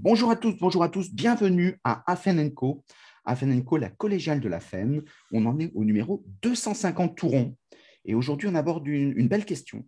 Bonjour à tous, bonjour à tous, bienvenue à Afen Co. Afen Co, la collégiale de la FEN. On en est au numéro 250 Touron. Et aujourd'hui, on aborde une belle question.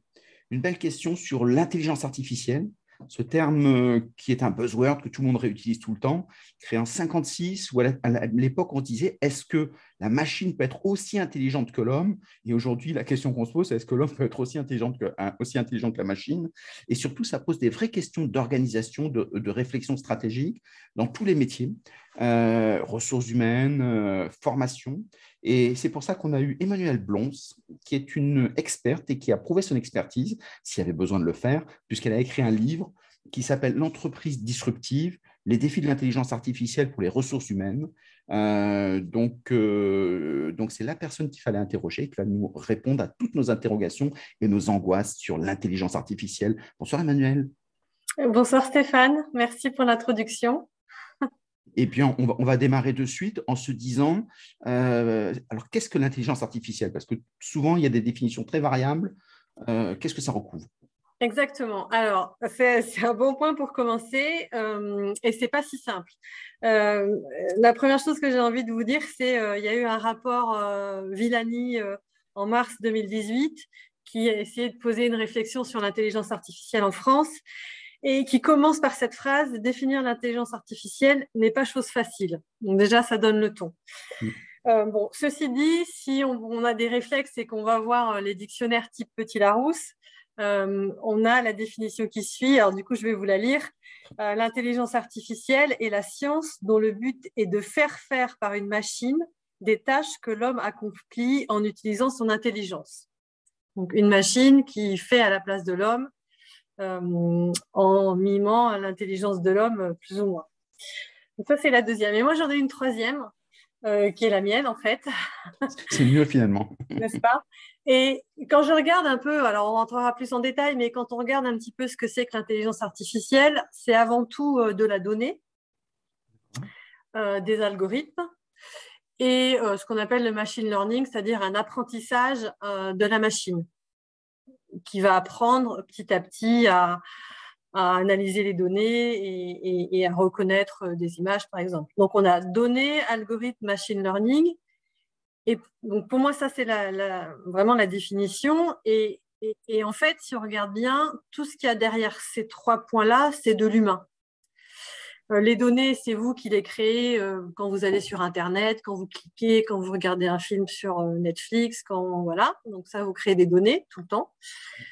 Une belle question sur l'intelligence artificielle, ce terme euh, qui est un buzzword que tout le monde réutilise tout le temps, créé en 56, où à l'époque on disait est-ce que la machine peut être aussi intelligente que l'homme Et aujourd'hui, la question qu'on se pose, c'est est-ce que l'homme peut être aussi intelligent que, la machine? Et surtout, ça pose des vraies questions d'organisation, de, réflexion stratégique dans tous les métiers, euh, ressources humaines, euh, formation. Et c'est pour ça qu'on a eu Emmanuel Blons, qui est une experte et qui a prouvé son expertise, s'il y avait besoin de le faire, puisqu'elle a écrit un livre qui s'appelle L'entreprise disruptive, les défis de l'intelligence artificielle pour les ressources humaines. Euh, donc, euh, donc c'est la personne qu'il fallait interroger, qui va nous répondre à toutes nos interrogations et nos angoisses sur l'intelligence artificielle. Bonsoir Emmanuel. Bonsoir Stéphane, merci pour l'introduction. Et puis, on va, on va, démarrer de suite en se disant, euh, alors qu'est-ce que l'intelligence artificielle? Parce que souvent, il y a des définitions très variables. Qu'est-ce que ça recouvre? Exactement. Alors, c'est un bon point pour commencer euh, et c'est pas si simple. Euh, la première chose que j'ai envie de vous dire, c'est qu'il y a eu un rapport Villani en mars 2018 qui a essayé de poser une réflexion sur l'intelligence artificielle en France et qui commence par cette phrase définir l'intelligence artificielle n'est pas chose facile. Donc déjà, ça donne le ton. Mm. Euh, bon, ceci dit, si on, a des réflexes et qu'on va voir euh, les dictionnaires type Petit Larousse, euh, on a la définition qui suit. Alors du coup, je vais vous la lire. L'intelligence artificielle est la science dont le but est de faire faire par une machine des tâches que l'homme accomplit en utilisant son intelligence. Donc une machine qui fait à la place de l'homme euh, en mimant l'intelligence de l'homme plus ou moins. Donc ça, c'est la deuxième. Et moi, j'en ai une troisième, euh, qui est la mienne, en fait. C'est mieux finalement. N'est-ce pas? Et quand je regarde un peu, alors on rentrera plus en détail, mais quand on regarde un petit peu ce que c'est que l'intelligence artificielle, c'est avant tout euh, de la donnée, des algorithmes et ce qu'on appelle le machine learning, c'est-à-dire un apprentissage de la machine qui va apprendre petit à petit à, analyser les données et, à reconnaître des images, par exemple. Donc, on a données, algorithme, machine learning. Et donc, pour moi, ça, c'est vraiment la définition. Et, et, en fait, si on regarde bien, tout ce qu'il y a derrière ces trois points-là, c'est de l'humain. Euh, les données, c'est vous qui les créez euh, quand vous allez sur Internet, quand vous cliquez, quand vous regardez un film sur euh, Netflix, quand voilà. Donc ça, vous créez des données tout le temps.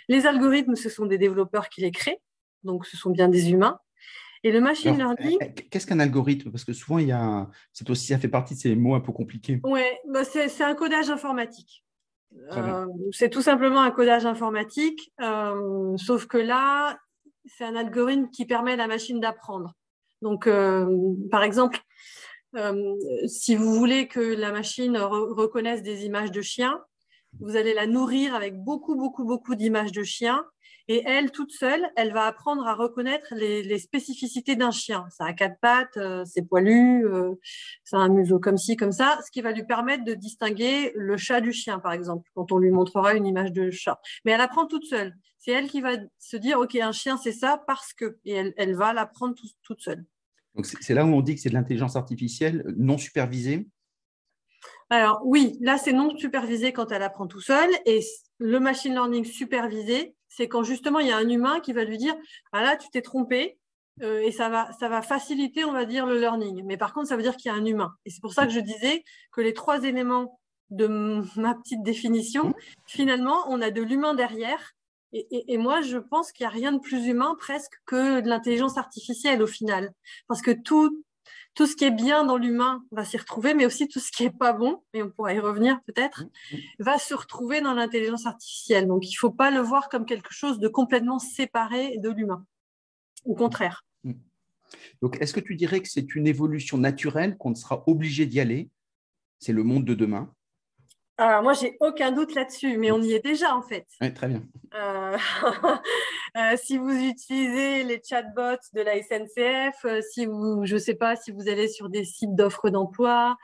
Les algorithmes, ce sont des développeurs qui les créent, donc ce sont bien des humains. Et le machine learning. Eh, eh, qu'est-ce qu'un algorithme? Parce que souvent, il y a, c'est aussi, ça fait partie de ces mots un peu compliqués. Oui, bah c'est un codage informatique. c'est tout simplement un codage informatique, sauf que là, c'est un algorithme qui permet à la machine d'apprendre. Donc, euh, par exemple, euh, si vous voulez que la machine reconnaisse des images de chiens, vous allez la nourrir avec beaucoup, beaucoup, beaucoup d'images de chiens. Et elle, toute seule, elle va apprendre à reconnaître les, spécificités d'un chien. Ça a quatre pattes, euh, c'est poilu, ça a un museau comme ci, comme ça, ce qui va lui permettre de distinguer le chat du chien, par exemple, quand on lui montrera une image de chat. Mais elle apprend toute seule c'est elle qui va se dire, OK, un chien, c'est ça parce que, et elle, va l'apprendre toute seule. Donc, c'est là où on dit que c'est de l'intelligence artificielle non supervisée? Alors, oui, là, c'est non supervisé quand elle apprend tout seul. Et le machine learning supervisé, c'est quand justement il y a un humain qui va lui dire, ah là, tu t'es trompé. Euh, et ça va, ça va faciliter, on va dire, le learning. Mais par contre, ça veut dire qu'il y a un humain. Et c'est pour ça que je disais que les trois éléments de ma petite définition, mmh. finalement, on a de l'humain derrière et, moi, je pense qu'il n'y a rien de plus humain presque que de l'intelligence artificielle au final. Parce que tout, tout ce qui est bien dans l'humain va s'y retrouver, mais aussi tout ce qui n'est pas bon, et on pourra y revenir peut-être, mmh, mmh. va se retrouver dans l'intelligence artificielle. Donc, il ne faut pas le voir comme quelque chose de complètement séparé de l'humain. Au contraire. Mmh. Donc, est-ce que tu dirais que c'est une évolution naturelle, qu'on sera obligé d'y aller? C'est le monde de demain? Alors, moi, j'ai aucun doute là-dessus, mais on y est déjà en fait. Oui, très bien. Euh, euh, si vous utilisez les chatbots de la SNCF, euh, si vous, je ne sais pas, si vous allez sur des sites d'offres d'emploi,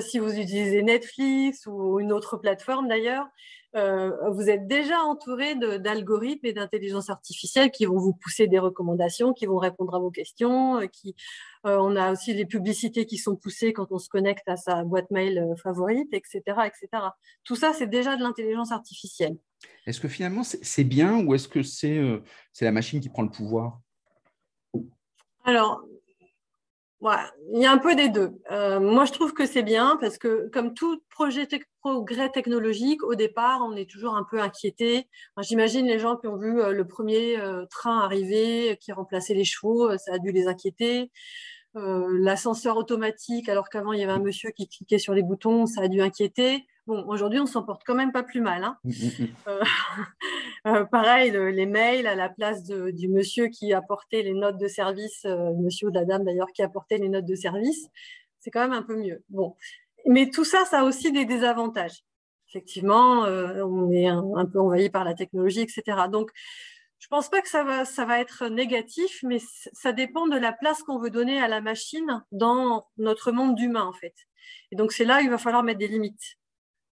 si vous utilisez Netflix ou une autre plateforme d'ailleurs, euh, vous êtes déjà entouré d'algorithmes et d'intelligence artificielle qui vont vous pousser des recommandations, qui vont répondre à vos questions. Euh, qui, euh, on a aussi les publicités qui sont poussées quand on se connecte à sa boîte mail favorite, etc., etc. Tout ça, c'est déjà de l'intelligence artificielle. Est-ce que finalement c'est bien ou est-ce que c'est la machine qui prend le pouvoir? Alors, il y a un peu des deux. Euh, moi, je trouve que c'est bien parce que, comme tout projet progrès technologique, au départ, on est toujours un peu inquiété. J'imagine les gens qui ont vu euh, le premier euh, train arriver, qui remplaçait les chevaux, ça a dû les inquiéter. L'ascenseur automatique, alors qu'avant il y avait un monsieur qui cliquait sur les boutons, ça a dû inquiéter. Bon, aujourd'hui, on s'en porte quand même pas plus mal. Hein. Mmh, mmh, mmh. Euh, pareil, les mails à la place du monsieur qui apportait les notes de service, euh, monsieur ou la dame d'ailleurs qui apportait les notes de service, c'est quand même un peu mieux. Bon, mais tout ça, ça a aussi des désavantages. Effectivement, euh, on est un, peu envahi par la technologie, etc. Donc, je ne pense pas que ça va, ça va être négatif, mais ça dépend de la place qu'on veut donner à la machine dans notre monde d'humain, en fait. Et donc, c'est là où il va falloir mettre des limites.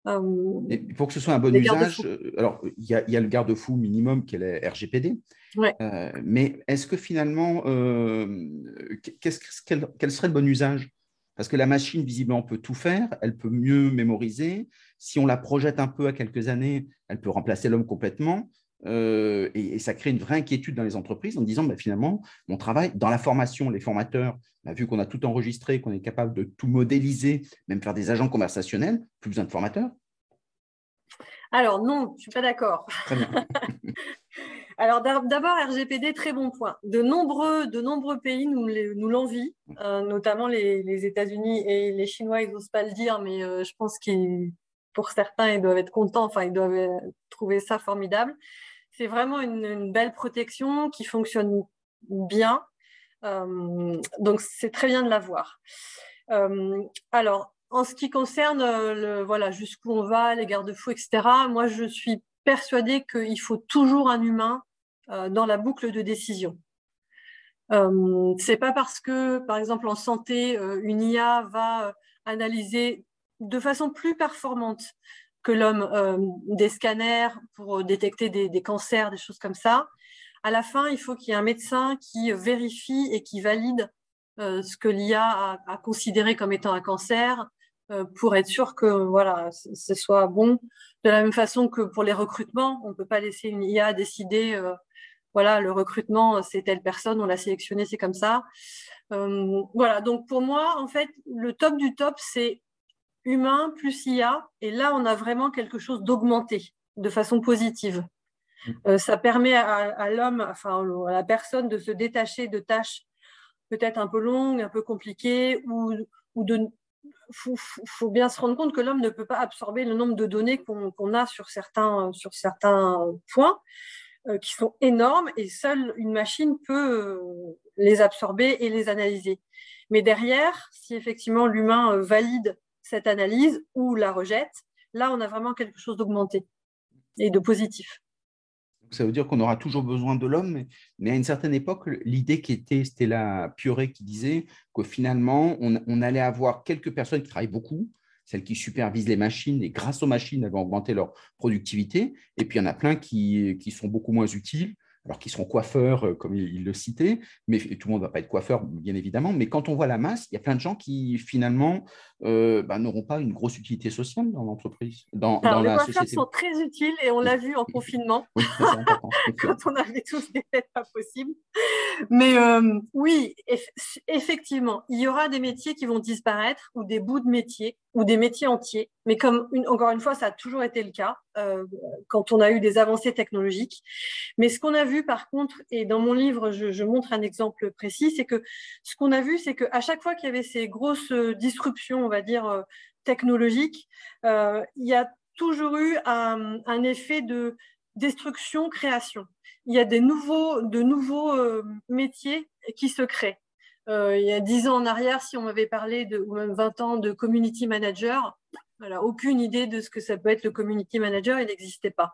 Euh, pour que ce soit un bon usage, euh, alors il y, a le garde-fou minimum qui est le RGPD, euh, mais est-ce que finalement, quel, serait le bon usage? Parce que la machine, visiblement, peut tout faire, elle peut mieux mémoriser. Si on la projette un peu à quelques années, elle peut remplacer l'homme complètement. Et, ça crée une vraie inquiétude dans les entreprises en disant bah, finalement, mon travail, dans la formation, les formateurs, bah, vu qu'on a tout enregistré, qu'on est capable de tout modéliser, même faire des agents conversationnels, plus besoin de formateurs Alors non, je ne suis pas d'accord. Alors d'abord, RGPD, très bon point. De nombreux, de nombreux pays nous, nous l'envient, euh, notamment les, États-Unis et les Chinois, ils n'osent pas le dire, mais euh, je pense que pour certains, ils doivent être contents, enfin, ils doivent euh, trouver ça formidable. C'est vraiment une, belle protection qui fonctionne bien. Euh, donc, c'est très bien de l'avoir. Euh, alors, en ce qui concerne euh, le, voilà, jusqu'où on va, les garde-fous, etc., moi, je suis persuadée qu'il faut toujours un humain dans la boucle de décision. C'est pas parce que, par exemple, en santé, une IA va analyser de façon plus performante que l'homme des scanners pour détecter des, cancers, des choses comme ça, à la fin, il faut qu'il y ait un médecin qui vérifie et qui valide euh, ce que l'IA a, considéré comme étant un cancer euh, pour être sûr que voilà, ce soit bon. De la même façon que pour les recrutements, on ne peut pas laisser une IA décider euh, voilà, le recrutement, c'est telle personne, on l'a sélectionné, c'est comme ça. voilà, donc pour moi, en fait, le top du top, c'est humain plus IA. Et là, on a vraiment quelque chose d'augmenté de façon positive. Euh, ça permet à, l'homme, enfin à la personne de se détacher de tâches peut-être un peu longues, un peu compliquées, ou, ou de faut, faut, bien se rendre compte que l'homme ne peut pas absorber le nombre de données qu'on a sur certains, sur certains points euh, qui sont énormes et seule une machine peut euh, les absorber et les analyser. Mais derrière, si effectivement l'humain valide cette analyse ou la rejette, là on a vraiment quelque chose d'augmenté et de positif. Ça veut dire qu'on aura toujours besoin de l'homme, mais, à une certaine époque, l'idée qui était, c'était la Pioré qui disait que finalement, on, allait avoir quelques personnes qui travaillent beaucoup, celles qui supervisent les machines, et grâce aux machines, elles vont augmenter leur productivité. Et puis, il y en a plein qui sont beaucoup moins utiles, alors qu'ils seront coiffeurs, euh, comme il, le citait, mais tout le monde ne va pas être coiffeur, bien évidemment. Mais quand on voit la masse, il y a plein de gens qui, finalement, euh, bah, n'auront pas une grosse utilité sociale dans l'entreprise, dans, les coiffeurs sont très utiles et on l'a vu en confinement, oui, quand on avait tous des têtes pas possibles. Mais euh, oui, effectivement, il y aura des métiers qui vont disparaître ou des bouts de métiers ou des métiers entiers. Mais comme encore une fois, ça a toujours été le cas euh, quand on a eu des avancées technologiques. Mais ce qu'on a vu par contre, et dans mon livre, je, montre un exemple précis, c'est que ce qu'on a vu, c'est qu'à chaque fois qu'il y avait ces grosses disruptions, on va dire, euh, technologiques, euh, il y a toujours eu un, un effet de destruction-création. Il y a des nouveaux, de nouveaux métiers qui se créent. Euh, il y a 10 ans en arrière, si on m'avait parlé de, ou même 20 ans de community manager, voilà, aucune idée de ce que ça peut être le community manager, il n'existait pas.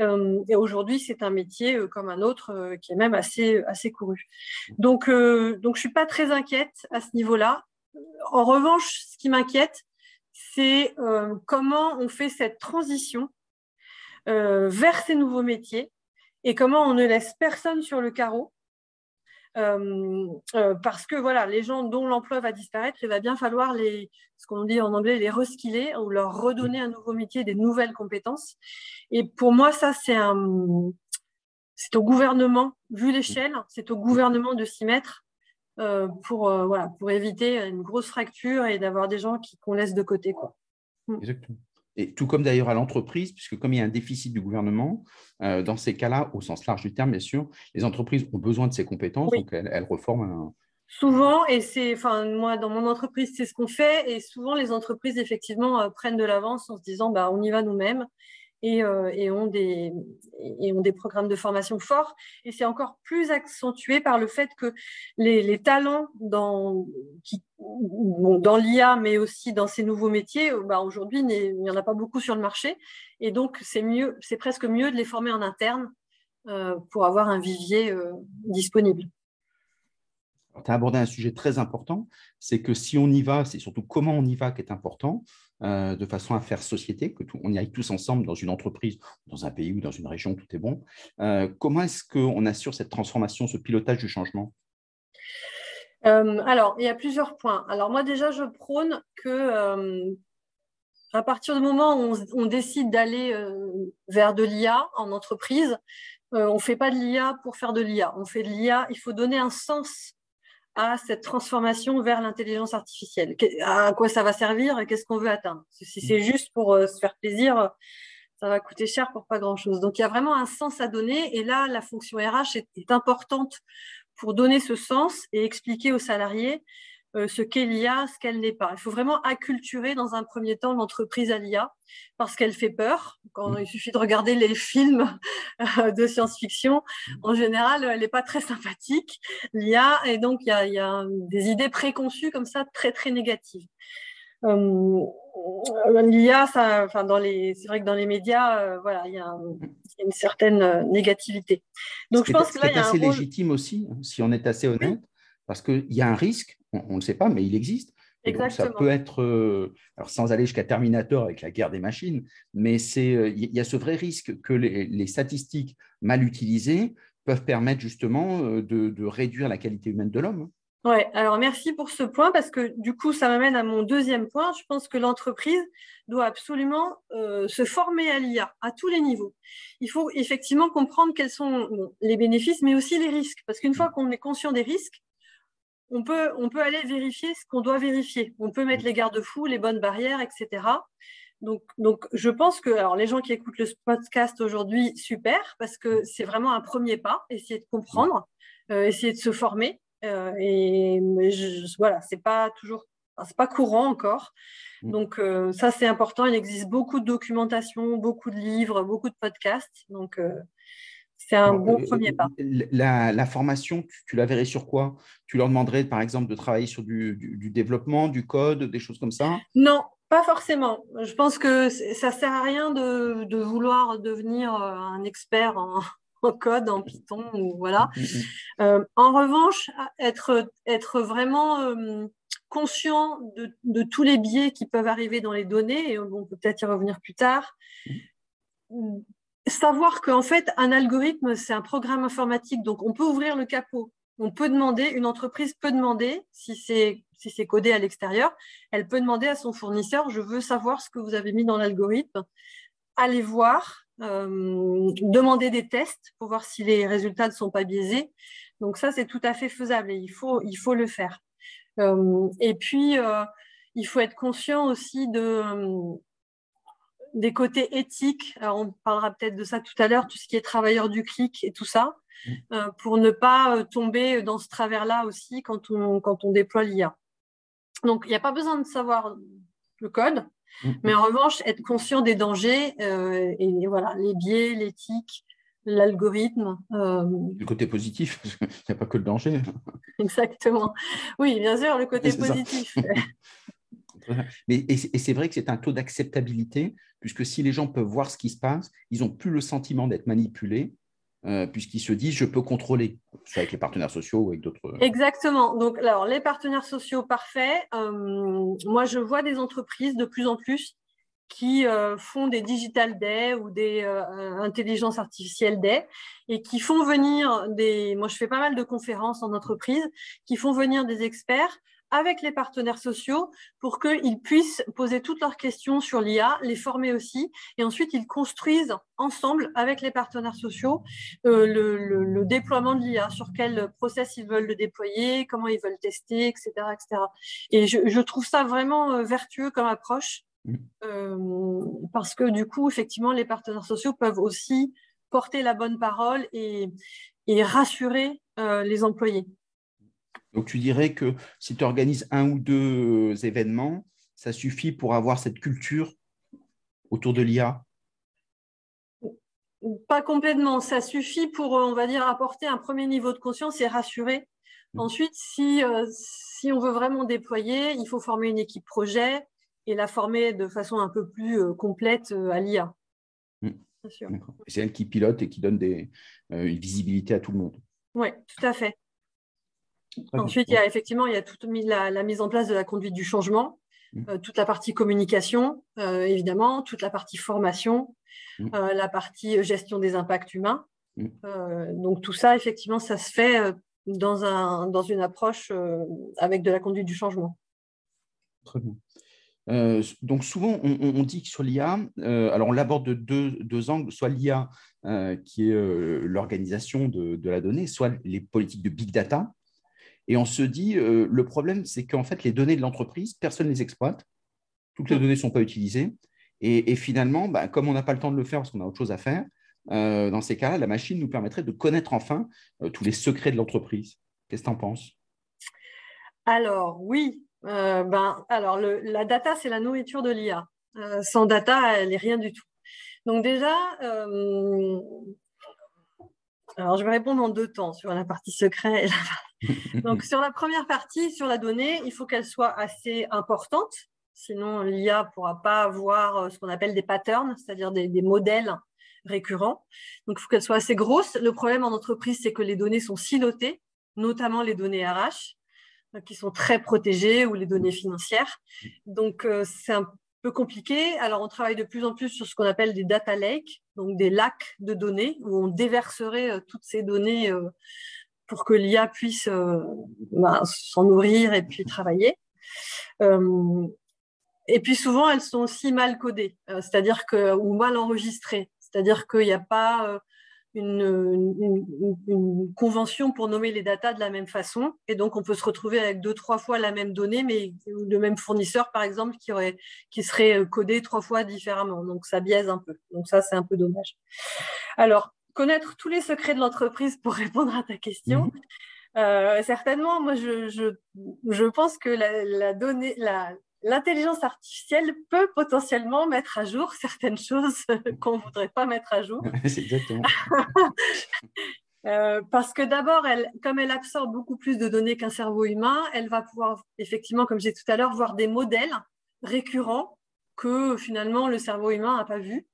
Euh, et aujourd'hui, c'est un métier euh, comme un autre qui est même assez, assez couru. Donc, donc je ne suis pas très inquiète à ce niveau-là. En revanche, ce qui m'inquiète, c'est comment on fait cette transition vers ces nouveaux métiers et comment on ne laisse personne sur le carreau. Parce que voilà, les gens dont l'emploi va disparaître, il va bien falloir les, ce qu'on dit en anglais, les reskiller ou leur redonner un nouveau métier, des nouvelles compétences. Et pour moi, ça, c'est un, c'est au gouvernement, vu l'échelle, c'est au gouvernement de s'y mettre euh, pour, euh, voilà, pour éviter une grosse fracture et d'avoir des gens qu'on laisse de côté. Mm. Exactement. Et tout comme d'ailleurs à l'entreprise, puisque comme il y a un déficit du gouvernement, euh, dans ces cas-là, au sens large du terme, bien sûr, les entreprises ont besoin de ces compétences, donc elles, reforment un, Souvent, et c'est, enfin, moi, dans mon entreprise, c'est ce qu'on fait, et souvent, les entreprises, effectivement, prennent de l'avance en se disant, bah, on y va nous-mêmes, euh, et, ont des, et, ont des, programmes de formation forts. Et c'est encore plus accentué par le fait que les, talents dans, dans l'IA, mais aussi dans ces nouveaux métiers, euh, bah aujourd'hui, il n'y en a pas beaucoup sur le marché. Et donc, c'est mieux, c'est presque mieux de les former en interne euh, pour avoir un vivier disponible. Tu as abordé un sujet très important, c'est que si on y va, c'est surtout comment on y va qui est important. Euh, de façon à faire société, que on y aille tous ensemble dans une entreprise, dans un pays ou dans une région, tout est bon. Euh, comment est-ce qu'on assure cette transformation, ce pilotage du changement? Euh, Alors, il y a plusieurs points. Alors moi déjà, je prône que à partir du moment où on, décide d'aller vers de l'IA en entreprise, on ne fait pas de l'IA pour faire de l'IA. On fait de l'IA, il faut donner un sens à cette transformation vers l'intelligence artificielle. À quoi ça va servir et qu'est-ce qu'on veut atteindre? Si c'est juste pour euh, se faire plaisir, ça va coûter cher pour pas grand-chose. Donc il y a vraiment un sens à donner et là, la fonction RH est importante pour donner ce sens et expliquer aux salariés ce qu'est l'IA, ce qu'elle n'est pas. Il faut vraiment acculturer dans un premier temps l'entreprise à l'IA parce qu'elle fait peur. Quand mmh. il suffit de regarder les films euh, de science-fiction, en général, elle n'est pas très sympathique, l'IA, et donc il y, a, des idées préconçues comme ça très très négatives. Euh, L'IA, enfin c'est vrai que dans les médias, voilà, il y, a une certaine négativité. Donc je pense que là, il y a assez légitime aussi, hein, si on est assez honnête, parce qu'il y a un risque on ne sait pas, mais il existe. ça peut être, euh, alors sans aller jusqu'à Terminator avec la guerre des machines, mais euh, il y a ce vrai risque que les, statistiques mal utilisées peuvent permettre justement euh, de, réduire la qualité humaine de l'homme. Oui, alors merci pour ce point parce que du coup, ça m'amène à mon deuxième point. Je pense que l'entreprise doit absolument se former à l'IA à tous les niveaux. Il faut effectivement comprendre quels sont les bénéfices, mais aussi les risques. Parce qu'une fois qu'on est conscient des risques, on peut, on peut aller vérifier ce qu'on doit vérifier. On peut mettre les garde-fous, les bonnes barrières, etc. Donc, donc, je pense que alors, les gens qui écoutent le podcast aujourd'hui, super, parce que c'est vraiment un premier pas, essayer de comprendre, euh, essayer de se former. Euh, et je, voilà, c'est pas toujours, c'est pas courant encore. Mm. Donc, euh, ça, c'est important. Il existe beaucoup de documentation, beaucoup de livres, beaucoup de podcasts. Donc, c'est un bon euh, premier pas. La, formation, tu, la verrais sur quoi? Tu leur demanderais, par exemple, de travailler sur du, développement, du code, des choses comme ça? Non, pas forcément. Je pense que ça ne sert à rien de, vouloir devenir euh, un expert en, code, en Python, ou voilà. Mm, mm, mm. Euh, en revanche, être, être vraiment conscient de, de, tous les biais qui peuvent arriver dans les données, et on peut peut-être y revenir plus tard savoir qu'en fait, un algorithme, c'est un programme informatique, donc on peut ouvrir le capot. On peut demander, une entreprise peut demander, si c'est si c'est codé à l'extérieur, elle peut demander à son fournisseur, je veux savoir ce que vous avez mis dans l'algorithme, allez voir, euh, demander des tests pour voir si les résultats ne sont pas biaisés. Donc ça, c'est tout à fait faisable et il faut, il faut le faire. Euh, et puis, euh, il faut être conscient aussi de, des côtés éthiques, on parlera peut-être de ça tout à l'heure, tout ce qui est travailleur du clic et tout ça, mm. euh, pour ne pas euh, tomber dans ce travers-là aussi quand on, quand on déploie l'IA. Donc, il n'y a pas besoin de savoir le code, mm. mais en revanche, être conscient des dangers euh, et, voilà, les biais, l'éthique, l'algorithme. Le côté positif, il n'y a pas que le danger. Exactement. Oui, bien sûr, le côté positif. Mais, et c'est vrai que c'est un taux d'acceptabilité, puisque si les gens peuvent voir ce qui se passe, ils n'ont plus le sentiment d'être manipulés, euh, puisqu'ils se disent je peux contrôler, soit avec les partenaires sociaux ou avec d'autres. Exactement. Donc, alors, les partenaires sociaux, parfaits. Euh, moi, je vois des entreprises de plus en plus qui euh, font des digital day ou des euh, intelligences artificielles day et qui font venir des. Moi, je fais pas mal de conférences en entreprise, qui font venir des experts avec les partenaires sociaux pour qu'ils puissent poser toutes leurs questions sur l'IA, les former aussi, et ensuite ils construisent ensemble avec les partenaires sociaux euh, le, déploiement de l'IA, sur quel process ils veulent le déployer, comment ils veulent tester, etc. etc. Et je, trouve ça vraiment euh, vertueux comme approche, mmh. euh, parce que du coup, effectivement, les partenaires sociaux peuvent aussi porter la bonne parole et, rassurer les employés. Donc tu dirais que si tu organises un ou deux euh, événements, ça suffit pour avoir cette culture autour de l'IA Pas complètement. Ça suffit pour, euh, on va dire, apporter un premier niveau de conscience et rassurer. Mmh. Ensuite, si, euh, si on veut vraiment déployer, il faut former une équipe projet et la former de façon un peu plus complète à l'IA. Mmh. C'est elle qui pilote et qui donne des, une visibilité à tout le monde. Oui, tout à fait. Ensuite, il y a effectivement il y a toute la, la mise en place de la conduite du changement, mmh. euh, toute la partie communication, euh, évidemment, toute la partie formation, mmh. euh, la partie gestion des impacts humains. Mmh. donc tout ça, effectivement, ça se fait dans, un, dans une approche avec de la conduite du changement. Très bien. donc souvent, on, dit que sur l'IA, alors on l'aborde de deux, deux, angles, soit l'IA qui est l'organisation de, de, la donnée, soit les politiques de big data, et on se dit, euh, le problème, c'est qu'en fait, les données de l'entreprise, personne ne les exploite. Toutes les données ne sont pas utilisées. Et, finalement, bah, comme on n'a pas le temps de le faire parce qu'on a autre chose à faire, euh, dans ces cas-là, la machine nous permettrait de connaître enfin euh, tous les secrets de l'entreprise. Qu'est-ce que tu en penses? Alors, oui. ben, alors, la data, c'est la nourriture de l'IA. sans data, elle n'est rien du tout. Donc déjà, alors je vais répondre en deux temps sur la partie secret et la donc, sur la première partie, sur la donnée, il faut qu'elle soit assez importante. Sinon, l'IA ne pourra pas avoir euh, ce qu'on appelle des patterns, c'est-à-dire des, modèles récurrents. Donc, il faut qu'elle soit assez grosse. Le problème en entreprise, c'est que les données sont silotées, notamment les données RH, euh, qui sont très protégées, ou les données financières. Donc, euh, c'est un peu compliqué. Alors, on travaille de plus en plus sur ce qu'on appelle des data lakes, donc des lacs de données, où on déverserait toutes ces données pour que l'IA puisse euh, bah, s'en nourrir et puis travailler. Euh, et puis souvent, elles sont aussi mal codées, euh, c'est-à-dire que ou mal enregistrées, c'est-à-dire qu'il n'y a pas une, convention pour nommer les datas de la même façon, et donc on peut se retrouver avec deux trois fois la même donnée, mais le même fournisseur, par exemple, qui aurait qui serait codé trois fois différemment. Donc ça biaise un peu. Donc ça, c'est un peu dommage. Alors connaître tous les secrets de l'entreprise pour répondre à ta question. Mhm. Euh, certainement, moi, je, je, pense que la, donnée, l'intelligence artificielle peut potentiellement mettre à jour certaines choses qu'on ne voudrait pas mettre à jour. C'est exactement. Euh, parce que d'abord, elle, comme elle absorbe beaucoup plus de données qu'un cerveau humain, elle va pouvoir, effectivement, comme j'ai tout à l'heure, voir des modèles récurrents que finalement le cerveau humain n'a pas vus.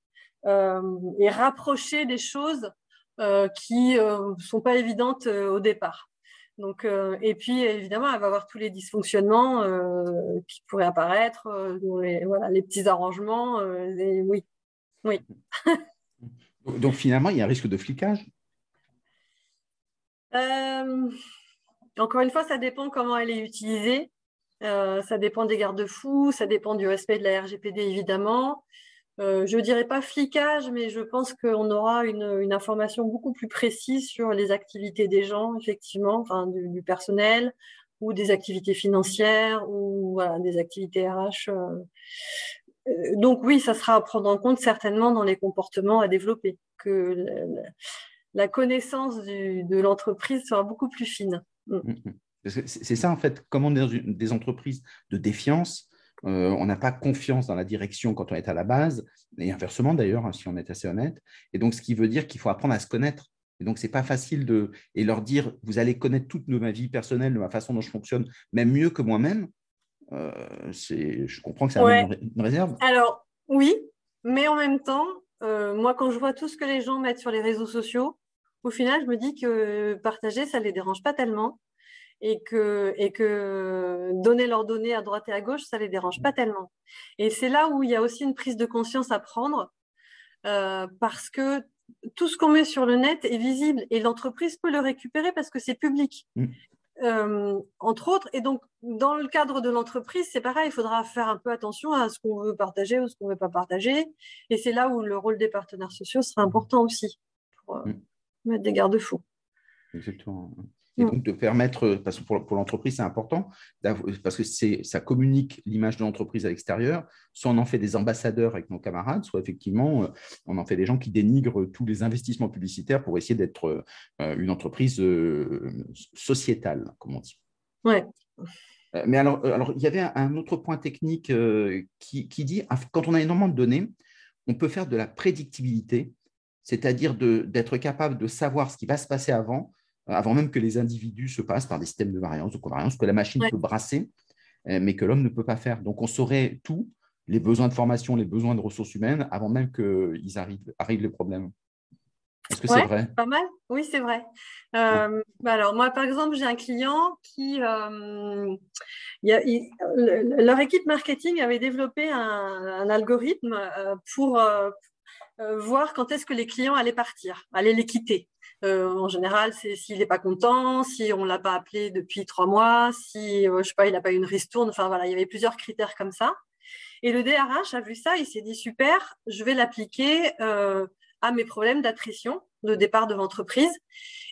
Euh, et rapprocher des choses euh, qui ne euh, sont pas évidentes au départ. Donc, et puis, évidemment, elle va avoir tous les dysfonctionnements qui pourraient apparaître, les, voilà, les petits arrangements. oui. oui. Donc, finalement, il y a un risque de flicage? Encore une fois, ça dépend comment elle est utilisée. ça dépend des garde-fous, ça dépend du respect de la RGPD, évidemment. Euh, je ne dirais pas flicage, mais je pense qu'on aura une, information beaucoup plus précise sur les activités des gens, effectivement, du, personnel, ou des activités financières, ou des activités RH. Euh. Euh, donc oui, ça sera à prendre en compte certainement dans les comportements à développer, que la, connaissance de l'entreprise sera beaucoup plus fine. Mm. Mm, mm. C'est ça, en fait, comment des entreprises de défiance, euh, on n'a pas confiance dans la direction quand on est à la base, et inversement d'ailleurs, hein, si on est assez honnête. Et donc, ce qui veut dire qu'il faut apprendre à se connaître. Et donc, ce n'est pas facile de et leur dire, vous allez connaître toute ma vie personnelle, de ma façon dont je fonctionne, même mieux que moi-même. Euh, je comprends que c'est une réserve. Alors, oui, mais en même temps, euh, moi, quand je vois tout ce que les gens mettent sur les réseaux sociaux, au final, je me dis que partager, ça ne les dérange pas tellement. Et que, et que donner leurs données à droite et à gauche, ça ne les dérange pas tellement. Et c'est là où il y a aussi une prise de conscience à prendre euh, parce que tout ce qu'on met sur le net est visible et l'entreprise peut le récupérer parce que c'est public. Mm. Euh, entre autres. Et donc, dans le cadre de l'entreprise, c'est pareil, il faudra faire un peu attention à ce qu'on veut partager ou ce qu'on ne veut pas partager. Et c'est là où le rôle des partenaires sociaux sera important aussi pour euh, mm. mettre des garde-fous. Exactement. Et mm. donc de permettre, parce que pour, l'entreprise, c'est important, parce que ça communique l'image de l'entreprise à l'extérieur, soit on en fait des ambassadeurs avec nos camarades, soit effectivement, euh, on en fait des gens qui dénigrent tous les investissements publicitaires pour essayer d'être euh, une entreprise euh, sociétale, comme on dit. Ouais. Mais alors, alors, il y avait un autre point technique qui, qui dit, quand on a énormément de données, on peut faire de la prédictibilité, c'est-à-dire d'être capable de savoir ce qui va se passer avant avant même que les individus se passent par des systèmes de variance, de covariance, que la machine peut brasser, euh, mais que l'homme ne peut pas faire. Donc, on saurait tout, les besoins de formation, les besoins de ressources humaines, avant même qu'ils arrivent, arrivent les problèmes. Est-ce que c'est vrai? Pas mal, oui, c'est vrai. Euh, bah alors, moi, par exemple, j'ai un client qui. Euh, leur équipe marketing avait développé un, algorithme pour voir quand est-ce que les clients allaient partir, allaient les quitter. Euh, en général, c'est s'il n'est pas content, si on ne l'a pas appelé depuis trois mois, si euh, je sais pas, il n'a pas eu une ristourne. Enfin voilà, il y avait plusieurs critères comme ça. Et le DRH a vu ça, il s'est dit super, je vais l'appliquer euh, à mes problèmes d'attrition de départ de l'entreprise.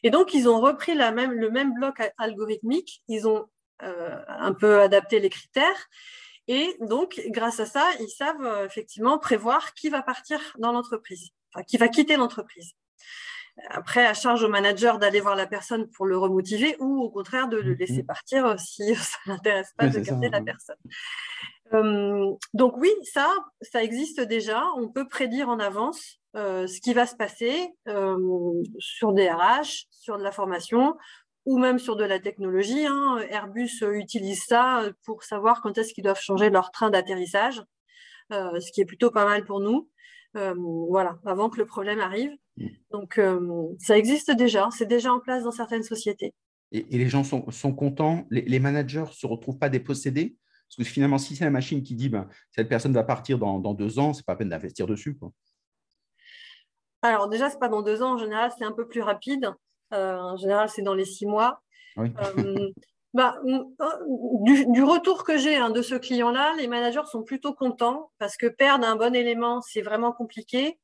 Et donc, ils ont repris le même bloc algorithmique, ils ont un peu adapté les critères. Et donc, grâce à ça, ils savent effectivement prévoir qui va partir dans l'entreprise, qui va quitter l'entreprise. Après, à charge au manager d'aller voir la personne pour le remotiver ou au contraire de le mhm. laisser partir si ça n'intéresse pas de garder la personne. Euh, donc oui, ça, ça existe déjà. On peut prédire en avance euh, ce qui va se passer euh, sur des RH, sur de la formation ou même sur de la technologie. Hein. Airbus utilise ça pour savoir quand est-ce qu'ils doivent changer leur train d'atterrissage, ce qui est plutôt pas mal pour nous. voilà, avant que le problème arrive. Donc, euh, ça existe déjà, c'est déjà en place dans certaines sociétés. Et, les gens sont, contents, les, managers ne se retrouvent pas dépossédés? Parce que finalement, si c'est la machine qui dit ben, cette personne va partir dans, deux ans, ce n'est pas la peine d'investir dessus. Quoi. Alors, déjà, ce n'est pas dans deux ans. En général, c'est un peu plus rapide. Euh, en général, c'est dans les six mois. Euh, bah, du, retour que j'ai hein, de ce client-là, les managers sont plutôt contents parce que perdre un bon élément, c'est vraiment compliqué.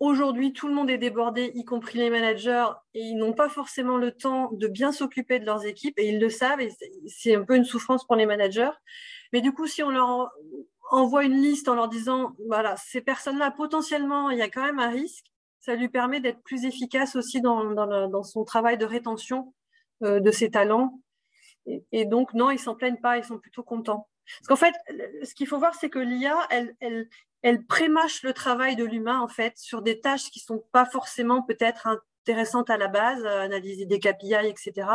Aujourd'hui, tout le monde est débordé, y compris les managers, et ils n'ont pas forcément le temps de bien s'occuper de leurs équipes, et ils le savent, et c'est un peu une souffrance pour les managers. Mais du coup, si on leur envoie une liste en leur disant, voilà, ces personnes-là, potentiellement, il y a quand même un risque, ça lui permet d'être plus efficace aussi dans, son travail de rétention euh, de ses talents. Et, donc, non, ils s'en plaignent pas, ils sont plutôt contents. Parce qu'en fait, ce qu'il faut voir, c'est que l'IA, elle, elle, prémâche le travail de l'humain, en fait, sur des tâches qui ne sont pas forcément peut-être intéressantes à la base, analyser des KPI, etc.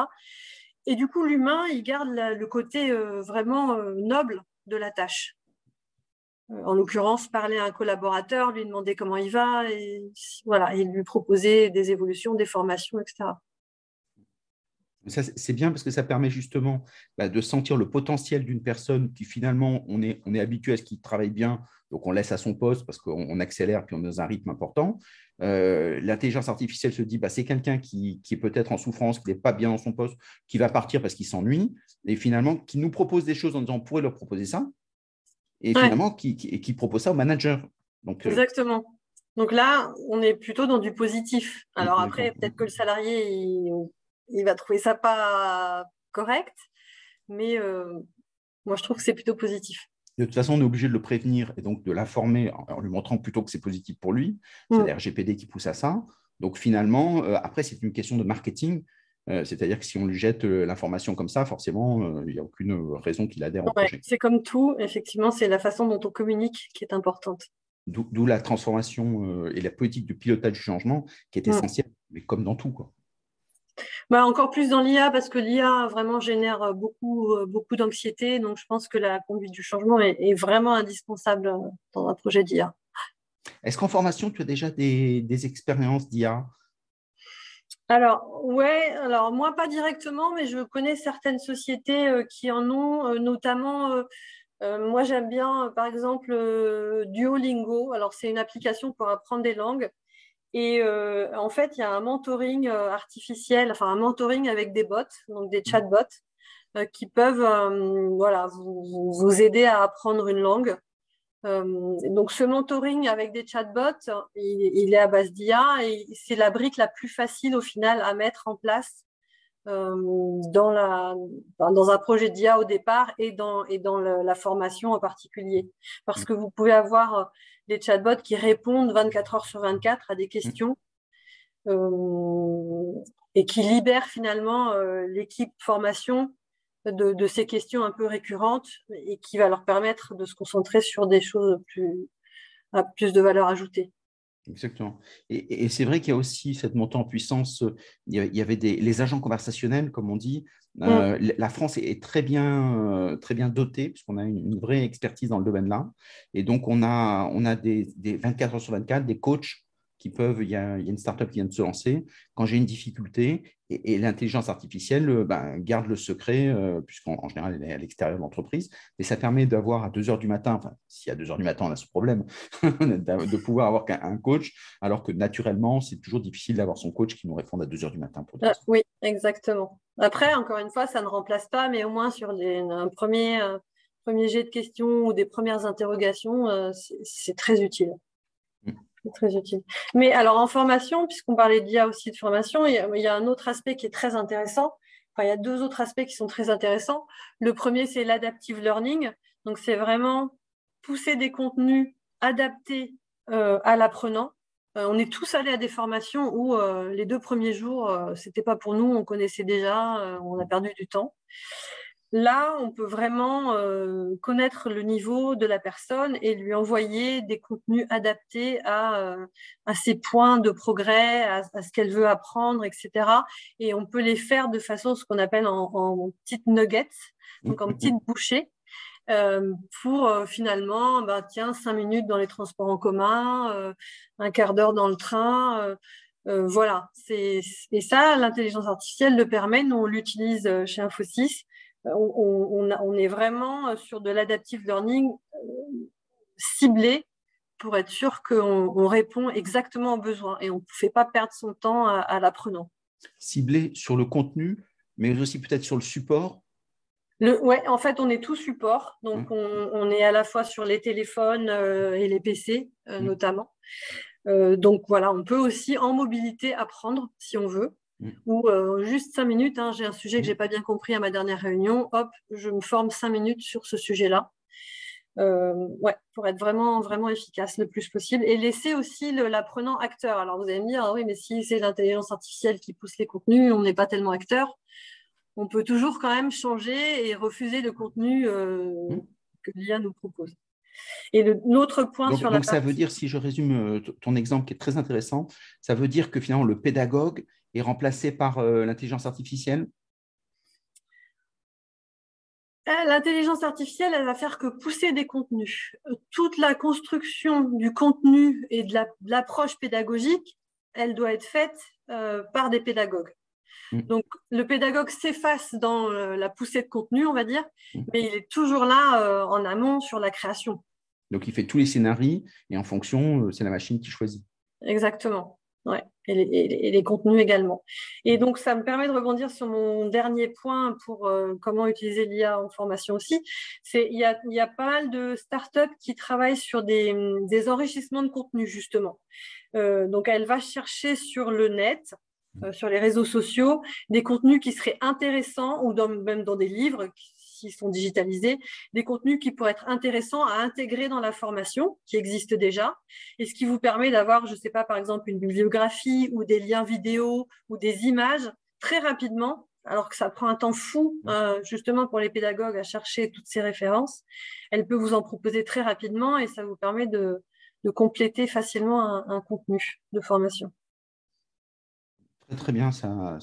Et du coup, l'humain, il garde le côté euh, vraiment euh, noble de la tâche. Euh, en l'occurrence, parler à un collaborateur, lui demander comment il va, voilà, et lui proposer des évolutions, des formations, etc c'est bien parce que ça permet justement bah, de sentir le potentiel d'une personne qui finalement, on est, on est habitué à ce qu'il travaille bien, donc on laisse à son poste parce qu'on accélère puis on est dans un rythme important. Euh, l'intelligence artificielle se dit, bah, c'est quelqu'un qui, est peut-être en souffrance, qui n'est pas bien dans son poste, qui va partir parce qu'il s'ennuie, et finalement qui nous propose des choses en disant, on pourrait leur proposer ça, et finalement qui, qui, propose ça au manager. Donc, euh, Exactement. Donc là, on est plutôt dans du positif. Alors après, peut-être que le salarié, il il va trouver ça pas correct. Mais euh, moi, je trouve que c'est plutôt positif. De toute façon, on est obligé de le prévenir et donc de l'informer en lui montrant plutôt que c'est positif pour lui. C'est mm. la RGPD qui pousse à ça. Donc finalement, euh, après, c'est une question de marketing. Euh, c'est-à-dire que si on lui jette l'information comme ça, forcément, il n'y a aucune raison qu'il adhère au projet. C'est comme tout, effectivement, c'est la façon dont on communique qui est importante. D'où la transformation et la politique de pilotage du changement qui est mm. essentielle, mais comme dans tout. Quoi. Bah, encore plus dans l'IA, parce que l'IA vraiment génère euh, beaucoup, euh, beaucoup d'anxiété. Donc, je pense que la conduite du changement est, vraiment indispensable euh, dans un projet d'IA. Est-ce qu'en formation, tu as déjà des, expériences d'IA alors, ouais, alors moi pas directement, mais je connais certaines sociétés euh, qui en ont, euh, notamment, euh, moi j'aime bien par exemple Duolingo. Alors, c'est une application pour apprendre des langues. Et en fait, il y a un mentoring artificiel, enfin un mentoring avec des bots, donc des chatbots, qui peuvent voilà, vous, aider à apprendre une langue. Euh, donc, ce mentoring avec des chatbots, il, est à base d'IA et c'est la brique la plus facile au final à mettre en place euh, dans, la, dans un projet d'IA au départ et dans, et dans la formation en particulier. Parce que vous pouvez avoir euh, des chatbots qui répondent 24 heures sur 24 à des questions et qui libèrent finalement l'équipe formation de, ces questions un peu récurrentes et qui va leur permettre de se concentrer sur des choses plus, à plus de valeur ajoutée. Exactement. Et, c'est vrai qu'il y a aussi cette montée en puissance. Il y avait des, les agents conversationnels, comme on dit. Euh, mm. La France est très bien, euh, très bien dotée, puisqu'on a une, vraie expertise dans le domaine-là. Et donc, on a, on a des, des 24 heures sur 24, des coachs qui peuvent, il y, a, il y a une startup qui vient de se lancer, quand j'ai une difficulté, et, l'intelligence artificielle euh, ben, garde le secret, euh, puisqu'en général, elle est à l'extérieur de l'entreprise, et ça permet d'avoir à 2 heures du matin, enfin, si à 2 heures du matin, on a ce problème, de pouvoir avoir un coach, alors que naturellement, c'est toujours difficile d'avoir son coach qui nous réponde à 2 heures du matin. Pour ah, oui, exactement. Après, encore une fois, ça ne remplace pas, mais au moins sur un premier, euh, premier jet de questions ou des premières interrogations, c'est très utile. C'est très utile. Mais alors en formation, puisqu'on parlait d'IA aussi de formation, il y, a, un autre aspect qui est très intéressant. Enfin, il y a deux autres aspects qui sont très intéressants. Le premier, c'est l'adaptive learning. Donc, c'est vraiment pousser des contenus adaptés euh, à l'apprenant. Euh, on est tous allés à des formations où euh, les deux premiers jours, c'était pas pour nous, on connaissait déjà, on a perdu du temps. Là, on peut vraiment euh, connaître le niveau de la personne et lui envoyer des contenus adaptés à, euh, ses points de progrès, à, ce qu'elle veut apprendre, etc. Et on peut les faire de façon, ce qu'on appelle en, petites nuggets, donc en petites bouchées. Euh, pour finalement, bah, tiens, cinq minutes dans les transports en commun, un quart d'heure dans le train, voilà, et ça, l'intelligence artificielle le permet. Nous, on l'utilise chez Infosys on, est vraiment sur de l'adaptive learning euh, ciblé pour être sûr qu'on répond exactement aux besoins et on ne fait pas perdre son temps à, l'apprenant. Ciblé sur le contenu, mais aussi peut-être sur le support ouais, en fait, on est tout support. Donc, mmh. on, est à la fois sur les téléphones euh, et les PC, euh, mmh. notamment. donc, voilà, on peut aussi en mobilité apprendre si on veut. Mm. ou euh, juste cinq minutes, hein, j'ai un sujet que je n'ai pas bien compris à ma dernière réunion, hop, je me forme cinq minutes sur ce sujet-là. Euh, ouais, pour être vraiment, vraiment efficace le plus possible et laisser aussi l'apprenant acteur. Alors vous allez me dire, ah oui, mais si c'est l'intelligence artificielle qui pousse les contenus, on n'est pas tellement acteur. On peut toujours quand même changer et refuser le contenu euh, mm. que l'IA nous propose. Et l'autre point sur la Donc, ça veut dire, si je résume ton exemple qui est très intéressant, ça veut dire que finalement, le pédagogue, est remplacé par euh, l'intelligence artificielle? Euh, L'intelligence artificielle, elle va faire que pousser des contenus. Toute la construction du contenu et de l'approche pédagogique, elle doit être faite euh, par des pédagogues. Mm. Donc, le pédagogue s'efface dans la poussée de contenu, on va dire, mm. mais il est toujours là en amont sur la création. Donc, il fait tous les scénarios et en fonction, c'est la machine qui choisit. Exactement. Ouais, et les, contenus également. Et donc, ça me permet de rebondir sur mon dernier point pour euh, comment utiliser l'IA en formation aussi. C'est il y a, y a, pas mal de startups qui travaillent sur des, des enrichissements de contenu, justement. Euh, donc, elle va chercher sur le net, euh, sur les réseaux sociaux, des contenus qui seraient intéressants ou dans, même dans des livres sont digitalisés, des contenus qui pourraient être intéressants à intégrer dans la formation qui existe déjà, et ce qui vous permet d'avoir, je ne sais pas, par exemple, une bibliographie ou des liens vidéo ou des images très rapidement, alors que ça prend un temps fou euh, justement pour les pédagogues à chercher toutes ces références. Elle peut vous en proposer très rapidement et ça vous permet de, compléter facilement un, contenu de formation. Très, bien, ça,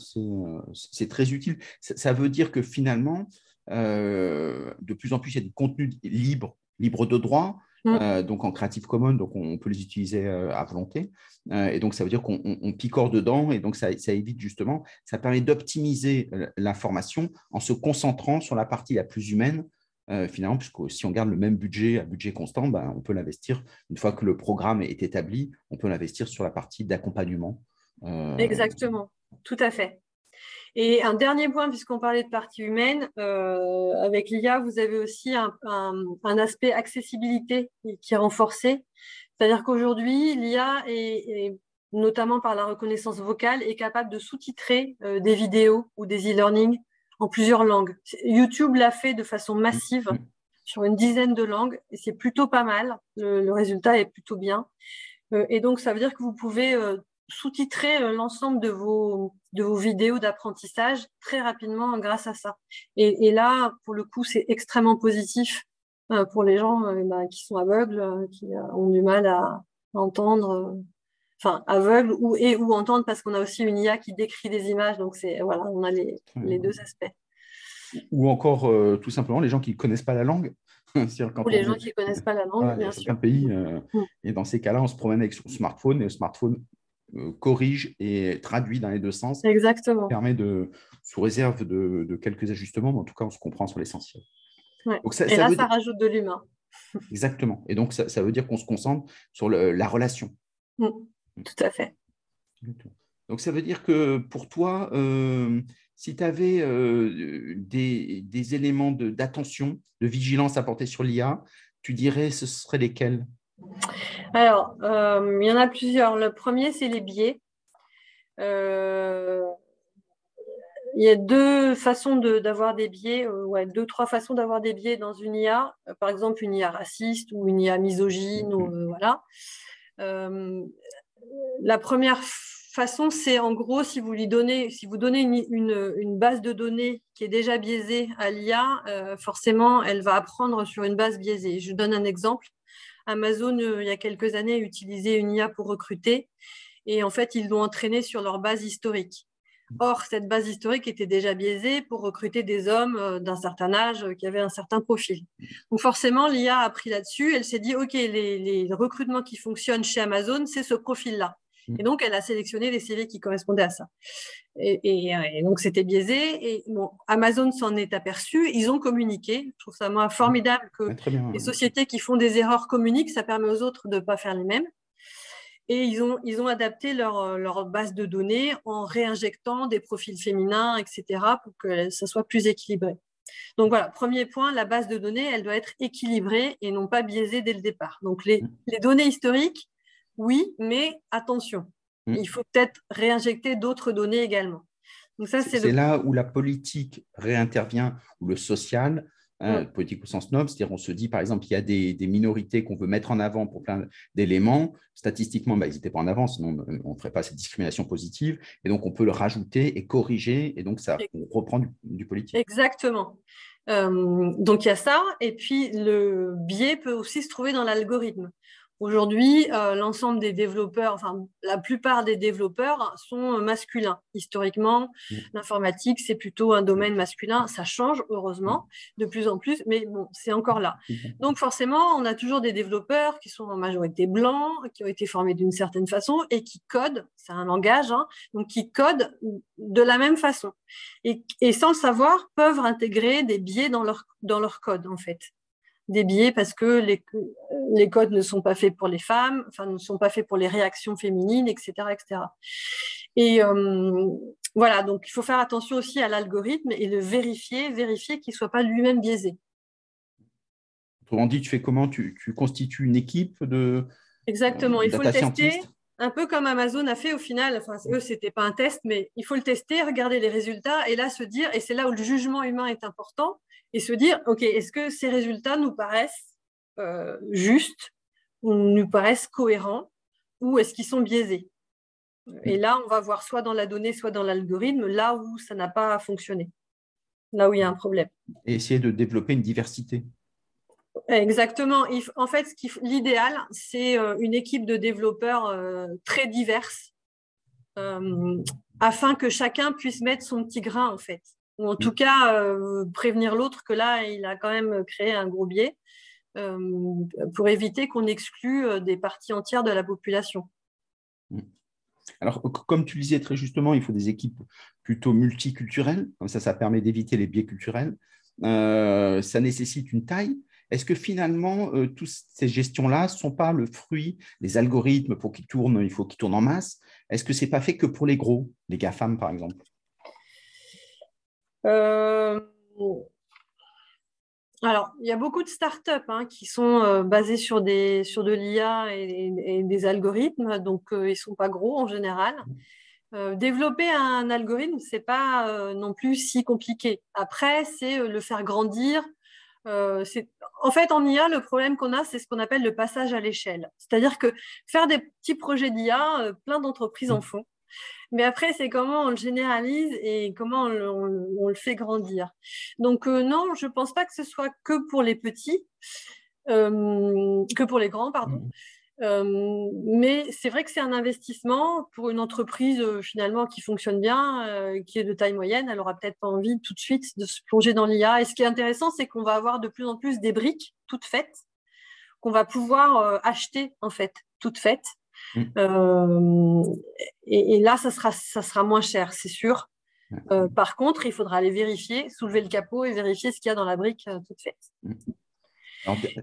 c'est très utile. ça, veut dire que finalement, euh, de plus en plus, il y a du contenu libre, libre de droit, mm. donc en Creative Commons, donc on, peut les utiliser à volonté. et donc, ça veut dire qu'on picore dedans, et donc ça, ça évite justement, ça permet d'optimiser l'information en se concentrant sur la partie la plus humaine euh, finalement, puisque si on garde le même budget à budget constant, ben, on peut l'investir, une fois que le programme est établi, on peut l'investir sur la partie d'accompagnement. Euh, Exactement, tout à fait. Et un dernier point, puisqu'on parlait de partie humaine, euh, avec l'IA, vous avez aussi un, aspect accessibilité qui est renforcé. C'est-à-dire qu'aujourd'hui, l'IA, est, notamment par la reconnaissance vocale, est capable de sous-titrer des vidéos ou des e-learning en plusieurs langues. YouTube l'a fait de façon massive mm. sur une dizaine de langues et c'est plutôt pas mal. Le, résultat est plutôt bien. Euh, et donc, ça veut dire que vous pouvez euh, sous-titrer euh, l'ensemble de vos, de vos vidéos d'apprentissage très rapidement grâce à ça. Et, là, pour le coup, c'est extrêmement positif pour les gens bah, qui sont aveugles, qui ont du mal à entendre enfin aveugle ou et ou entendre parce qu'on a aussi une IA qui décrit des images. Donc c'est voilà, on a les, les, deux aspects. Ou encore euh, tout simplement les gens qui ne connaissent pas la langue. ou les gens qui ne connaissent pas la langue, bien sûr. pays. Euh, mm. Et dans ces cas-là, on se promène avec son smartphone et le smartphone euh, corrige et traduit dans les deux sens. Exactement. Permet de, sous réserve de, de, quelques ajustements, mais en tout cas, on se comprend sur l'essentiel. et là, ça rajoute de l'humain. Exactement. Et donc, ça, ça veut dire qu'on se concentre sur le, la relation. Mm. Tout à fait. Donc ça veut dire que pour toi, euh, si tu avais euh, des, éléments d'attention, de, vigilance à porter sur l'IA, tu dirais ce seraient lesquels? Alors, euh, il y en a plusieurs. Le premier, c'est les biais. il y a deux façons d'avoir des biais, ouais, deux, trois façons d'avoir des biais dans une IA. Par exemple, une IA raciste ou une IA misogyne, voilà la première façon, c'est en gros, si vous lui donnez, si vous donnez une, base de données qui est déjà biaisée à l'IA, euh, forcément, elle va apprendre sur une base biaisée. Je donne un exemple. Amazon, euh, il y a quelques années, utilisait une IA pour recruter et en fait, ils l'ont entraîné sur leur base historique. Or, cette base historique était déjà biaisée pour recruter des hommes euh, d'un certain âge qui avaient un certain profil. Donc forcément, l'IA a pris là-dessus. Elle s'est dit, OK, les, recrutements qui fonctionnent chez Amazon, c'est ce profil-là. Mm. Et donc, elle a sélectionné les séries qui correspondaient à ça. Et, donc, c'était biaisé. Et bon, Amazon s'en est aperçu. Ils ont communiqué. Je trouve ça moi, formidable que les sociétés qui font des erreurs communiquent. Ça permet aux autres de ne pas faire les mêmes. Et ils ont, ils ont adapté leur, leur, base de données en réinjectant des profils féminins, etc., pour que ça soit plus équilibré. Donc voilà, premier point, la base de données, elle doit être équilibrée et non pas biaisée dès le départ. Donc les, mm. les données historiques, oui, mais attention, mm. il faut peut-être réinjecter d'autres données également. Donc ça, c'est là où la politique réintervient, ou le social, Hein, politique au sens noble, c'est-à-dire on se dit par exemple il y a des, minorités qu'on veut mettre en avant pour plein d'éléments, statistiquement bah, ils n'étaient pas en avant, sinon on ne ferait pas cette discrimination positive, et donc on peut le rajouter et corriger, et donc ça on reprend du, politique. Exactement. Euh, donc il y a ça, et puis le biais peut aussi se trouver dans l'algorithme. Aujourd'hui, euh, l'ensemble des développeurs, enfin la plupart des développeurs sont masculins. Historiquement, mm. l'informatique, c'est plutôt un domaine masculin. Ça change, heureusement, de plus en plus, mais bon, c'est encore là. Mm-hmm. Donc forcément, on a toujours des développeurs qui sont en majorité blancs, qui ont été formés d'une certaine façon et qui codent, c'est un langage, hein, donc qui codent de la même façon. Et, et, sans le savoir, peuvent intégrer des biais dans leur, dans leur code, en fait des biais parce que les, les, codes ne sont pas faits pour les femmes, enfin ne sont pas faits pour les réactions féminines, etc. etc. Et euh, voilà, donc il faut faire attention aussi à l'algorithme et le vérifier, vérifier qu'il ne soit pas lui-même biaisé. Autrement dit, tu fais comment? Tu, tu, constitues une équipe de Exactement, il faut le tester. Un peu comme Amazon a fait au final, enfin eux c'était pas un test, mais il faut le tester, regarder les résultats et là se dire, et c'est là où le jugement humain est important, et se dire, OK, est-ce que ces résultats nous paraissent euh, justes ou nous paraissent cohérents ou est-ce qu'ils sont biaisés? Et là, on va voir soit dans la donnée, soit dans l'algorithme, là où ça n'a pas fonctionné, là où il y a un problème. Et essayer de développer une diversité. Exactement. En fait, l'idéal, c'est euh, une équipe de développeurs euh, très diverses afin que chacun puisse mettre son petit grain, en fait ou en tout cas euh, prévenir l'autre que là, il a quand même créé un gros biais. pour éviter qu'on exclue des parties entières de la population. Mmh. Alors, comme tu le disais très justement, il faut des équipes plutôt multiculturelles, comme ça, ça permet d'éviter les biais culturels. ça nécessite une taille. Est-ce que finalement, euh, toutes ces gestions-là ne sont pas le fruit des algorithmes pour qu'ils tournent, il faut qu'ils tournent en masse? Est-ce que ce n'est pas fait que pour les gros, les GAFAM par exemple? Euh, Alors, il y a beaucoup de startups hein, qui sont euh, basées sur, des, sur de l'IA et, des algorithmes, donc ils ne sont pas gros en général. développer un algorithme, ce n'est pas non plus si compliqué. Après, c'est le faire grandir, euh, en fait, en IA, le problème qu'on a, c'est ce qu'on appelle le passage à l'échelle. C'est-à-dire que faire des petits projets d'IA, euh, plein d'entreprises en mmh. font. Mais après, c'est comment on le généralise et comment on le, fait grandir. Donc, euh, non, je ne pense pas que ce soit que pour les petits, que pour les grands, pardon. Mmh. Euh, mais c'est vrai que c'est un investissement pour une entreprise euh, finalement qui fonctionne bien, euh, qui est de taille moyenne. Elle aura peut-être pas envie tout de suite de se plonger dans l'IA. Et ce qui est intéressant, c'est qu'on va avoir de plus en plus des briques toutes faites qu'on va pouvoir acheter en fait toutes faites. Mmh. Et, et, là, ça sera, ça sera moins cher, c'est sûr. par contre, il faudra aller vérifier, soulever le capot et vérifier ce qu'il y a dans la brique toute faite. Mmh.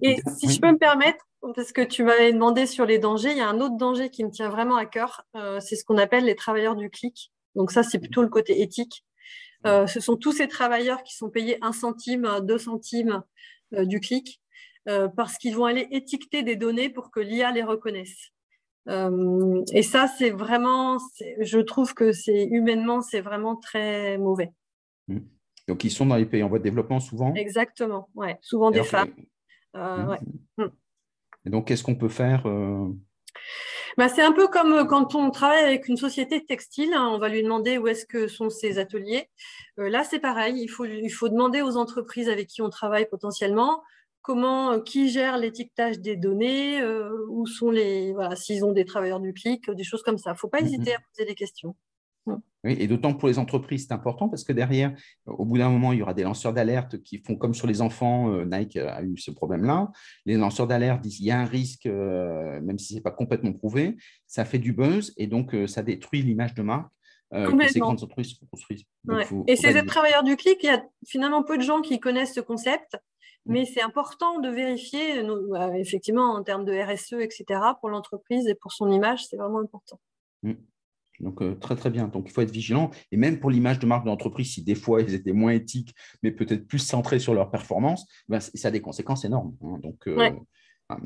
Et si je peux me permettre, parce que tu m'avais demandé sur les dangers, il y a un autre danger qui me tient vraiment à cœur, euh, c'est ce qu'on appelle les travailleurs du clic. Donc ça, c'est plutôt le côté éthique. Euh, ce sont tous ces travailleurs qui sont payés un centime, deux centimes euh, du clic, parce qu'ils vont aller étiqueter des données pour que l'IA les reconnaisse. Et ça, c'est vraiment, je trouve que c'est humainement, c'est vraiment très mauvais. Mmh. Donc, ils sont dans les pays en voie de développement souvent? Exactement, ouais. souvent des femmes. Euh, mmh. Mmh. Et donc, qu'est-ce qu'on peut faire euh? bah, C'est un peu comme euh, quand on travaille avec une société textile, hein, on va lui demander où est-ce que sont ses ateliers. là, c'est pareil, il faut, il faut demander aux entreprises avec qui on travaille potentiellement comment, qui gère l'étiquetage des données, où sont les, voilà, s'ils ont des travailleurs du clic, des choses comme ça. Il ne faut pas mmh, hésiter à poser des questions. Oui, et d'autant pour les entreprises, c'est important parce que derrière, au bout d'un moment, il y aura des lanceurs d'alerte qui font comme sur les enfants. Euh, Nike a eu ce problème-là. Les lanceurs d'alerte disent qu'il y a un risque, euh, même si ce n'est pas complètement prouvé. Ça fait du buzz et donc euh, ça détruit l'image de marque que ces grandes entreprises construisent. et ces travailleurs du clic, il y a finalement peu de gens qui connaissent ce concept. Mais c'est important de vérifier, effectivement, en termes de RSE, etc., pour l'entreprise et pour son image, c'est vraiment important. Mm. Donc, euh, très, très bien. Donc, il faut être vigilant. Et même pour l'image de marque d'entreprise, si des fois ils étaient moins éthiques, mais peut-être plus centrés sur leur performance, ben, ça a des conséquences énormes. Hein. Donc, euh,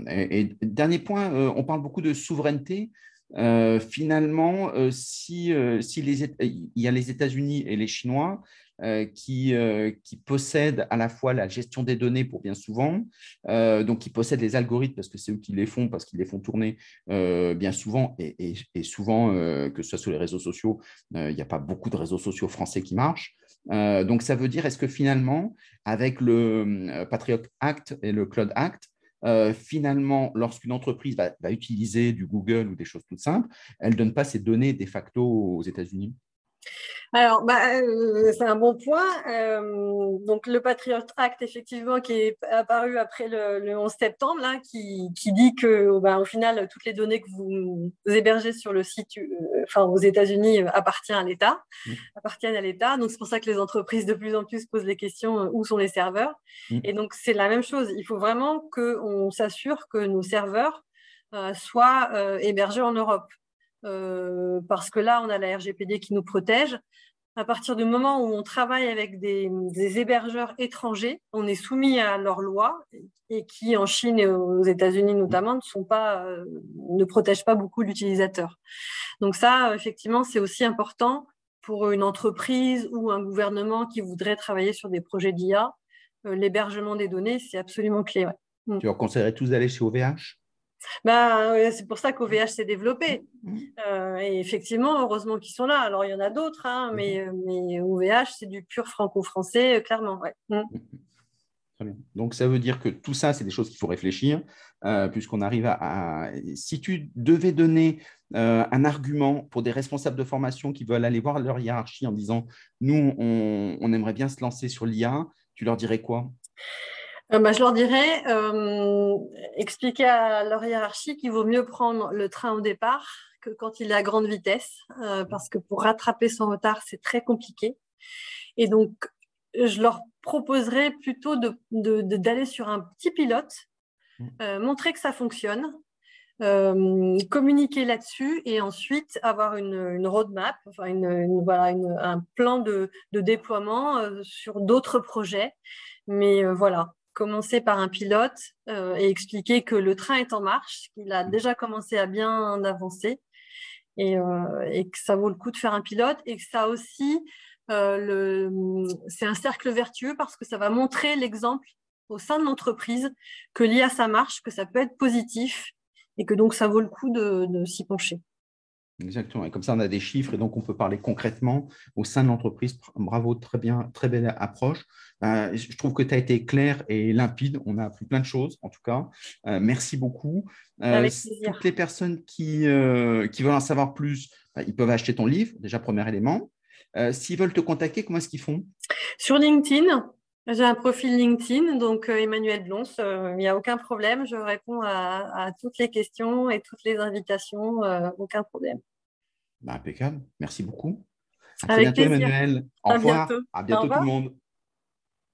et, dernier point, euh, on parle beaucoup de souveraineté. finalement, si, si les, il y a les États-Unis et les Chinois, euh, qui, euh, qui, possèdent à la fois la gestion des données pour bien souvent, euh, donc qui possèdent les algorithmes parce que c'est eux qui les font, parce qu'ils les font tourner bien souvent, et, souvent, que ce soit sur les réseaux sociaux, il n'y a pas beaucoup de réseaux sociaux français qui marchent. donc ça veut dire, est-ce que finalement, avec le Patriot Act et le Cloud Act, finalement, lorsqu'une entreprise va, va, utiliser du Google ou des choses toutes simples, elle ne donne pas ses données de facto aux États-Unis? Alors, bah, euh, c'est un bon point. Euh, donc, le Patriot Act, effectivement, qui est apparu après le, 11 septembre, là, qui, dit que, bah, au final, toutes les données que vous, hébergez sur le site, euh, enfin, aux États-Unis, appartiennent à l'État, mmh. appartiennent à l'État. Donc, c'est pour ça que les entreprises de plus en plus posent les questions où sont les serveurs. Mmh. Et donc, c'est la même chose. Il faut vraiment qu'on s'assure que nos serveurs soient hébergés en Europe. Euh, parce que là, on a la RGPD qui nous protège. À partir du moment où on travaille avec des, hébergeurs étrangers, on est soumis à leurs lois et qui, en Chine et aux États-Unis notamment, euh, ne protègent pas beaucoup l'utilisateur. Donc ça, effectivement, c'est aussi important pour une entreprise ou un gouvernement qui voudrait travailler sur des projets d'IA. Euh, l'hébergement des données, c'est absolument clé. Mm. Tu leur conseillerais tous d'aller chez OVH bah, c'est pour ça qu'OVH s'est développé. Euh, et effectivement, heureusement qu'ils sont là. Alors, il y en a d'autres, hein, mmh. mais, euh, mais OVH, c'est du pur franco-français, euh, clairement. Ouais. Mmh. Très bien. Donc, ça veut dire que tout ça, c'est des choses qu'il faut réfléchir, puisqu'on arrive à, Si tu devais donner un argument pour des responsables de formation qui veulent aller voir leur hiérarchie en disant, nous, on, on aimerait bien se lancer sur l'IA, tu leur dirais quoi? Bah, Je leur dirais, expliquer à leur hiérarchie qu'il vaut mieux prendre le train au départ que quand il est à grande vitesse, parce que pour rattraper son retard, c'est très compliqué. Et donc, je leur proposerais plutôt d'aller sur un petit pilote, mmh. montrer que ça fonctionne, euh, communiquer là-dessus et ensuite avoir une, roadmap, enfin une, voilà, un plan de, déploiement euh, sur d'autres projets. Mais euh, voilà, commencer par un pilote et expliquer que le train est en marche, qu'il a déjà commencé à bien avancer et, et, que ça vaut le coup de faire un pilote et que ça aussi, c'est un cercle vertueux parce que ça va montrer l'exemple au sein de l'entreprise que l'IA ça marche, que ça peut être positif et que donc ça vaut le coup de, s'y pencher. Exactement. Et comme ça, on a des chiffres et donc on peut parler concrètement au sein de l'entreprise. Bravo, très bien, très belle approche. Euh, je trouve que tu as été clair et limpide. On a appris plein de choses, en tout cas. Euh, merci beaucoup. Euh, toutes les personnes qui, qui veulent en savoir plus, bah, ils peuvent acheter ton livre, déjà premier élément. S'ils veulent te contacter, comment est-ce qu'ils font? Sur LinkedIn, j'ai un profil LinkedIn, donc Emmanuel Blons, il n'y a aucun problème. Je réponds à, toutes les questions et toutes les invitations, aucun problème. Bah, impeccable, merci beaucoup. À très bientôt, Emmanuel. Au revoir. À bientôt tout le monde.